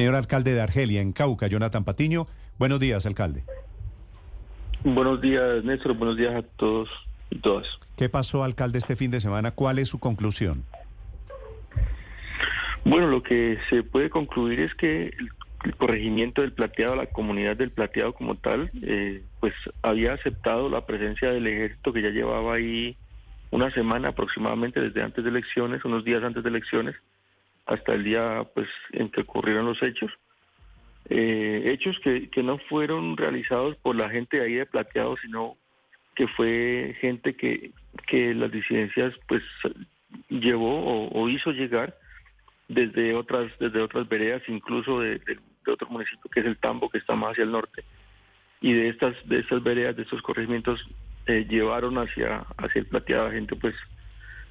Señor alcalde de Argelia, en Cauca, Jonathan Patiño. Buenos días, alcalde. Buenos días, Néstor. Buenos días a todos y todas. ¿Qué pasó, alcalde, este fin de semana? ¿Cuál es su conclusión? Bueno, lo que se puede concluir es que el, corregimiento del plateado, la comunidad del plateado como tal, eh, pues había aceptado la presencia del ejército que ya llevaba ahí una semana aproximadamente desde antes de elecciones, unos días antes de elecciones, hasta el día pues en que ocurrieron los hechos. Eh, hechos que, que no fueron realizados por la gente de ahí de Plateado, sino que fue gente que, que las disidencias pues llevó o, hizo llegar desde otras desde otras veredas, incluso de, otro municipio que es el Tambo, que está más hacia el norte. Y de estas de estas veredas, de estos corregimientos, eh, llevaron hacia hacia el plateado gente pues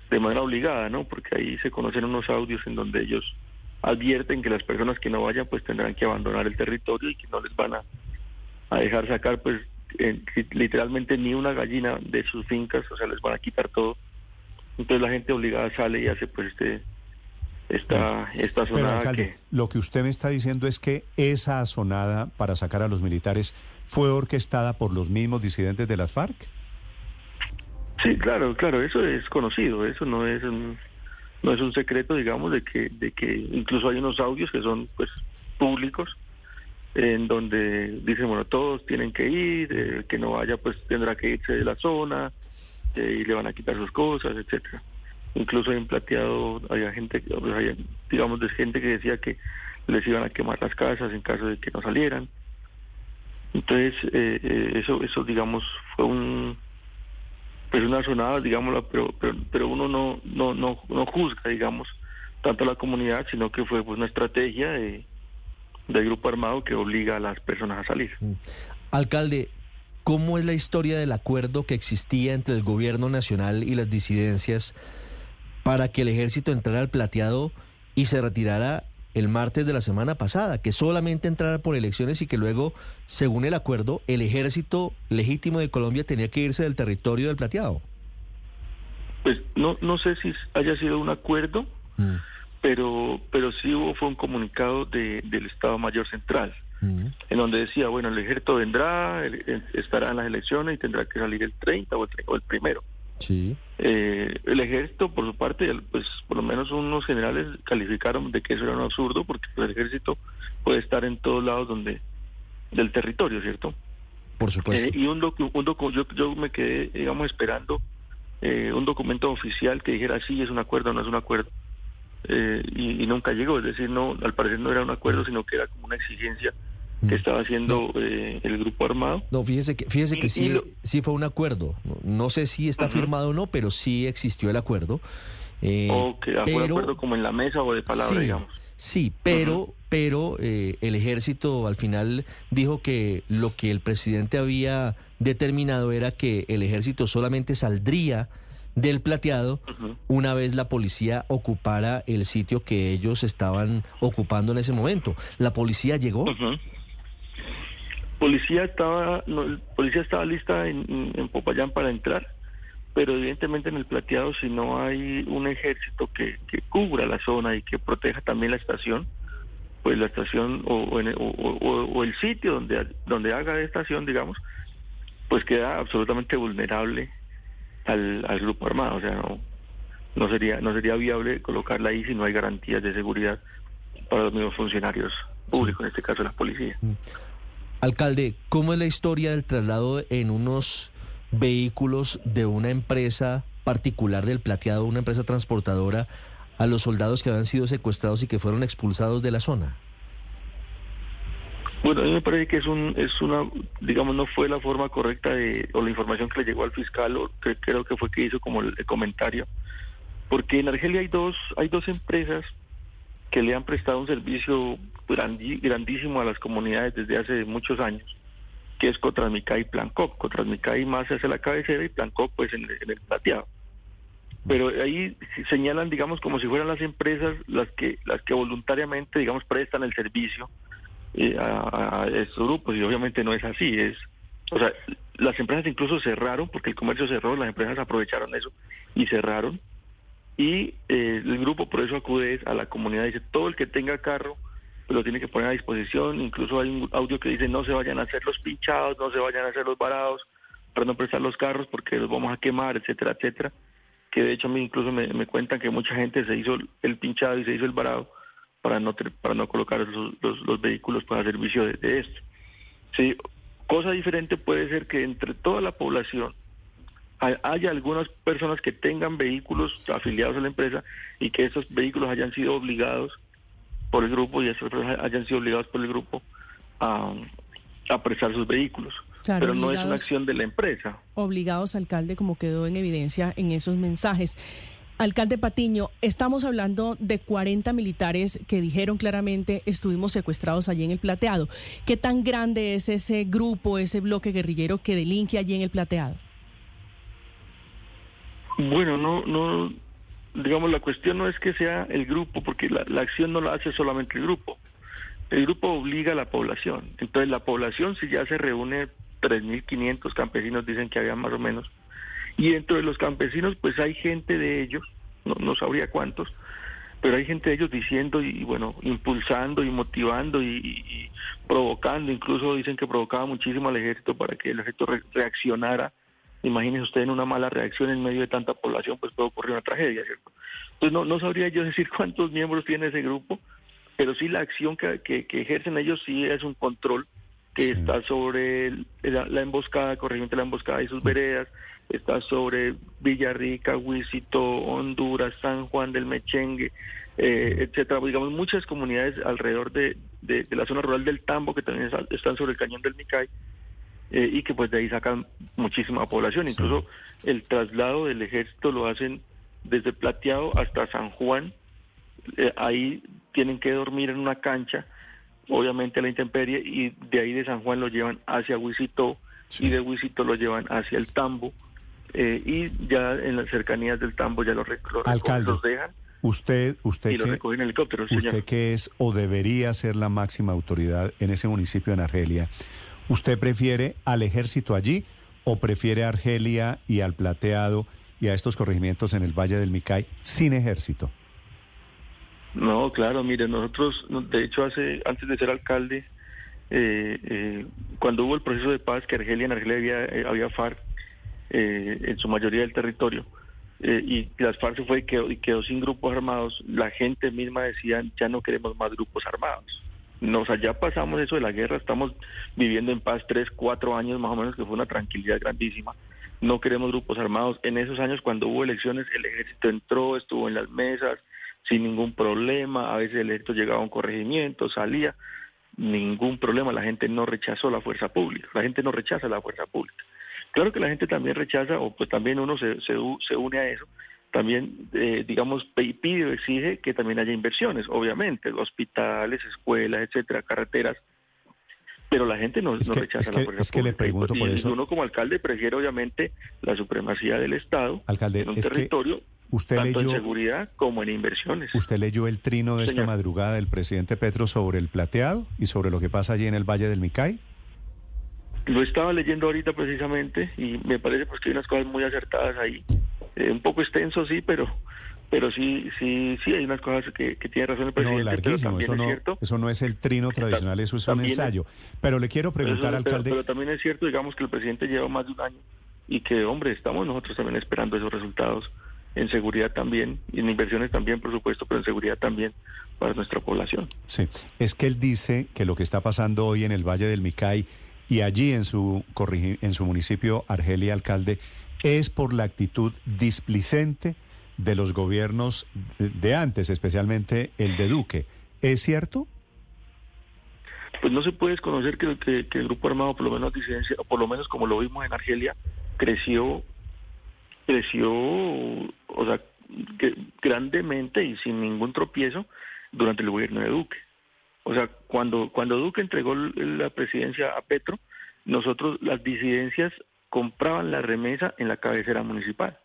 de manera obligada, ¿no? Porque ahí se conocen unos audios en donde ellos advierten que las personas que no vayan pues tendrán que abandonar el territorio y que no les van a, a dejar sacar pues literalmente ni una gallina de sus fincas, o sea, les van a quitar todo. Entonces la gente obligada sale y hace pues este esta, esta sonada que... Lo que usted me está diciendo es que esa sonada para sacar a los militares fue orquestada por los mismos disidentes de las FARC. Sí, claro, claro, eso es conocido, eso no es un, no es un secreto, digamos, de que de que incluso hay unos audios que son pues públicos en donde dicen, bueno, todos tienen que ir, el que no vaya pues tendrá que irse de la zona y le van a quitar sus cosas, etcétera. Incluso en Plateado había gente, pues, digamos, de gente que decía que les iban a quemar las casas en caso de que no salieran. Entonces, eh, eh, eso, eso digamos, fue un pues una sonada, digámoslo, pero, pero, pero uno no, no, no, no juzga, digamos, tanto a la comunidad, sino que fue pues, una estrategia de, del grupo armado que obliga a las personas a salir. Mm. Alcalde, ¿cómo es la historia del acuerdo que existía entre el gobierno nacional y las disidencias para que el ejército entrara al plateado y se retirara el martes de la semana pasada, que solamente entrara por elecciones y que luego, según el acuerdo, el ejército legítimo de Colombia tenía que irse del territorio del plateado. Pues no, no sé si haya sido un acuerdo, mm. pero, pero sí hubo fue un comunicado de, del Estado Mayor Central, mm. en donde decía, bueno, el ejército vendrá, estará en las elecciones y tendrá que salir el 30 o el, o el primero. Sí. Eh, el ejército, por su parte, pues por lo menos unos generales calificaron de que eso era un absurdo, porque el ejército puede estar en todos lados donde del territorio, ¿cierto? Por supuesto. Eh, y un, un yo, yo me quedé, digamos, esperando eh, un documento oficial que dijera sí es un acuerdo o no es un acuerdo. y, y, nunca llegó, es decir, no, al parecer no era un acuerdo, sino que era como una exigencia que mm. estaba haciendo eh, el grupo armado. No, fíjese que, fíjese que sí, sí fue un acuerdo. No, sé si está firmado o no, pero sí existió el acuerdo. Eh, o que fue acuerdo como en la mesa o de palabra, digamos. Sí, pero, pero eh, el ejército al final dijo que lo que el presidente había determinado era que el ejército solamente saldría del plateado una vez la policía ocupara el sitio que ellos estaban ocupando en ese momento. ¿La policía llegó? Policía estaba, no, policía estaba lista en, Popayán para entrar, pero evidentemente en el plateado si no hay un ejército que, cubra la zona y que proteja también la estación, pues la estación o, el sitio donde, donde haga estación, digamos, pues queda absolutamente vulnerable al, grupo armado. O sea, no, no sería no sería viable colocarla ahí si no hay garantías de seguridad para los mismos funcionarios públicos, en este caso la policía. Alcalde, ¿cómo es la historia del traslado en unos vehículos de una empresa particular del plateado, una empresa transportadora, a los soldados que habían sido secuestrados y que fueron expulsados de la zona? Bueno, a mí me parece que es un, es una, digamos, no fue la forma correcta de, o la información que le llegó al fiscal, o que creo que fue que hizo como el, comentario, porque en Argelia hay dos, hay dos empresas que le han prestado un servicio grandísimo a las comunidades desde hace muchos años, que es Cotrasmica y Plancop. Cotrasmica más hacia la cabecera y Plancop pues en, el plateado. Pero ahí señalan, digamos, como si fueran las empresas las que las que voluntariamente, digamos, prestan el servicio eh, a, estos grupos y obviamente no es así. Es, o sea, las empresas incluso cerraron porque el comercio cerró, las empresas aprovecharon eso y cerraron y eh, el grupo por eso acude a la comunidad, dice, todo el que tenga carro pues lo tiene que poner a disposición. Incluso hay un audio que dice no se vayan a hacer los pinchados, no se vayan a hacer los varados para no prestar los carros porque los vamos a quemar, etcétera, etcétera. Que de hecho a mí incluso me, cuentan que mucha gente se hizo el pinchado y se hizo el varado para no para no colocar los, vehículos para servicio de, esto. Sí, cosa diferente puede ser que entre toda la población haya algunas personas que tengan vehículos afiliados a la empresa y que esos vehículos hayan sido obligados por el grupo y esas personas hayan sido obligados por el grupo a, a prestar sus vehículos. pero no es una acción de la empresa. Obligados, alcalde, como quedó en evidencia en esos mensajes. Alcalde Patiño, estamos hablando de 40 militares que dijeron claramente estuvimos secuestrados allí en el Plateado. ¿Qué tan grande es ese grupo, ese bloque guerrillero que delinque allí en el Plateado? Bueno, no, no, digamos, la cuestión no es que sea el grupo, porque la, acción no la hace solamente el grupo. El grupo obliga a la población. Entonces, la población, si ya se reúne 3.500 campesinos, dicen que había más o menos, y dentro de los campesinos, pues hay gente de ellos, no, no sabría cuántos, pero hay gente de ellos diciendo y, bueno, impulsando y motivando y, provocando, incluso dicen que provocaba muchísimo al ejército para que el ejército reaccionara Imagínense usted en una mala reacción en medio de tanta población, pues puede ocurrir una tragedia, ¿cierto? Entonces no, no sabría yo decir cuántos miembros tiene ese grupo, pero sí la acción que, que, ejercen ellos sí es un control que está sobre la, emboscada, corregimiento de la emboscada y sus veredas, está sobre Villarrica, Huisito, Honduras, San Juan del Mechengue, eh, etcétera. Digamos, muchas comunidades alrededor de, de, la zona rural del Tambo que también están sobre el cañón del Micay eh, y que pues de ahí sacan muchísima población. Incluso el traslado del ejército lo hacen desde Plateado hasta San Juan. Eh, ahí tienen que dormir en una cancha, obviamente a la intemperie, y de ahí de San Juan lo llevan hacia Huisito y de Huisito lo llevan hacia el Tambo. Eh, y ya en las cercanías del Tambo ya los, los, dejan. Usted, usted, y que, usted que es o debería ser la máxima autoridad en ese municipio en Argelia, ¿Usted prefiere al ejército allí o prefiere a Argelia y al Plateado y a estos corregimientos en el Valle del Micay sin ejército? No, claro, mire, nosotros, de hecho, hace antes de ser alcalde, eh, eh, cuando hubo el proceso de paz, que Argelia en Argelia había, eh, había FARC en su mayoría del territorio, y las FARC se fue y quedó, y quedó sin grupos armados, la gente misma decía, ya no queremos más grupos armados. Nos allá pasamos eso de la guerra, estamos viviendo en paz tres, cuatro años más o menos, que fue una tranquilidad grandísima. No queremos grupos armados. En esos años, cuando hubo elecciones, el ejército entró, estuvo en las mesas sin ningún problema. A veces el ejército llegaba a un corregimiento, salía, ningún problema. La gente no rechazó la fuerza pública, la gente no rechaza la fuerza pública. Claro que la gente también rechaza, o pues también uno se, se, se une a eso, también, eh, digamos, pide o exige que también haya inversiones, obviamente, hospitales, escuelas, etcétera, carreteras, pero la gente no, rechaza la fuerza Es que le pregunto por eso. Uno como alcalde prefiere, obviamente, la supremacía del Estado alcalde, en un territorio, usted tanto leyó, en seguridad como en inversiones. ¿Usted leyó el trino de esta madrugada del presidente Petro sobre el plateado y sobre lo que pasa allí en el Valle del Micay? Lo estaba leyendo ahorita precisamente y me parece pues que hay unas cosas muy acertadas ahí. Eh, un poco extenso, sí, pero pero sí, sí, sí, hay unas cosas que, tiene razón el presidente. No, larguísimo, eso, no, eso no es el trino tradicional, eso es un ensayo. pero le quiero preguntar, alcalde... Pero, también es cierto, digamos, que el presidente lleva más de un año y que, hombre, estamos nosotros también esperando esos resultados en seguridad también, y en inversiones también, por supuesto, pero en seguridad también para nuestra población. Sí, es que él dice que lo que está pasando hoy en el Valle del Micay y allí en su, en su municipio, Argelia, alcalde, es por la actitud displicente de los gobiernos de antes, especialmente el de Duque. ¿Es cierto? Pues no se puede desconocer que, el grupo armado, por lo menos disidencia, por lo menos como lo vimos en Argelia, creció, creció, o sea, grandemente y sin ningún tropiezo durante el gobierno de Duque. O sea, cuando, cuando Duque entregó la presidencia a Petro, nosotros las disidencias compraban la remesa en la cabecera municipal.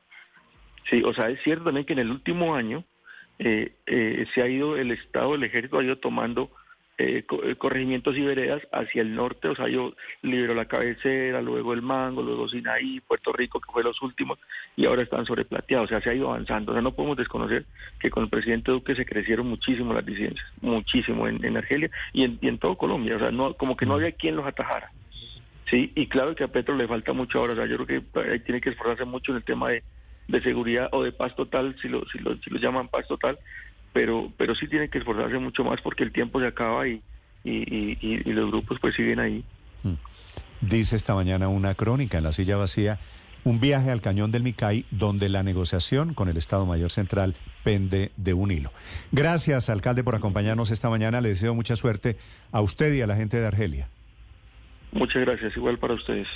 Sí, o sea, es cierto también que en el último año eh, eh, se ha ido, el Estado, el ejército ha ido tomando eh, corregimientos y veredas hacia el norte, o sea, yo libero la cabecera, luego el Mango, luego Sinaí, Puerto Rico, que fue los últimos, y ahora están sobreplateados, o sea, se ha ido avanzando. O sea, no podemos desconocer que con el presidente Duque se crecieron muchísimo las disidencias, muchísimo en, Argelia y en, y en, todo Colombia, o sea, no, como que no había quien los atajara. Sí, y claro que a Petro le falta mucho ahora, o sea, yo creo que ahí tiene que esforzarse mucho en el tema de, de seguridad o de paz total, si lo, si lo, si lo llaman paz total, pero, pero sí tiene que esforzarse mucho más porque el tiempo se acaba y, y, los grupos pues siguen ahí. Mm. Dice esta mañana una crónica en la silla vacía, un viaje al cañón del Micay donde la negociación con el Estado Mayor Central pende de un hilo. Gracias, alcalde, por acompañarnos esta mañana. Le deseo mucha suerte a usted y a la gente de Argelia. Muchas gracias, igual para ustedes.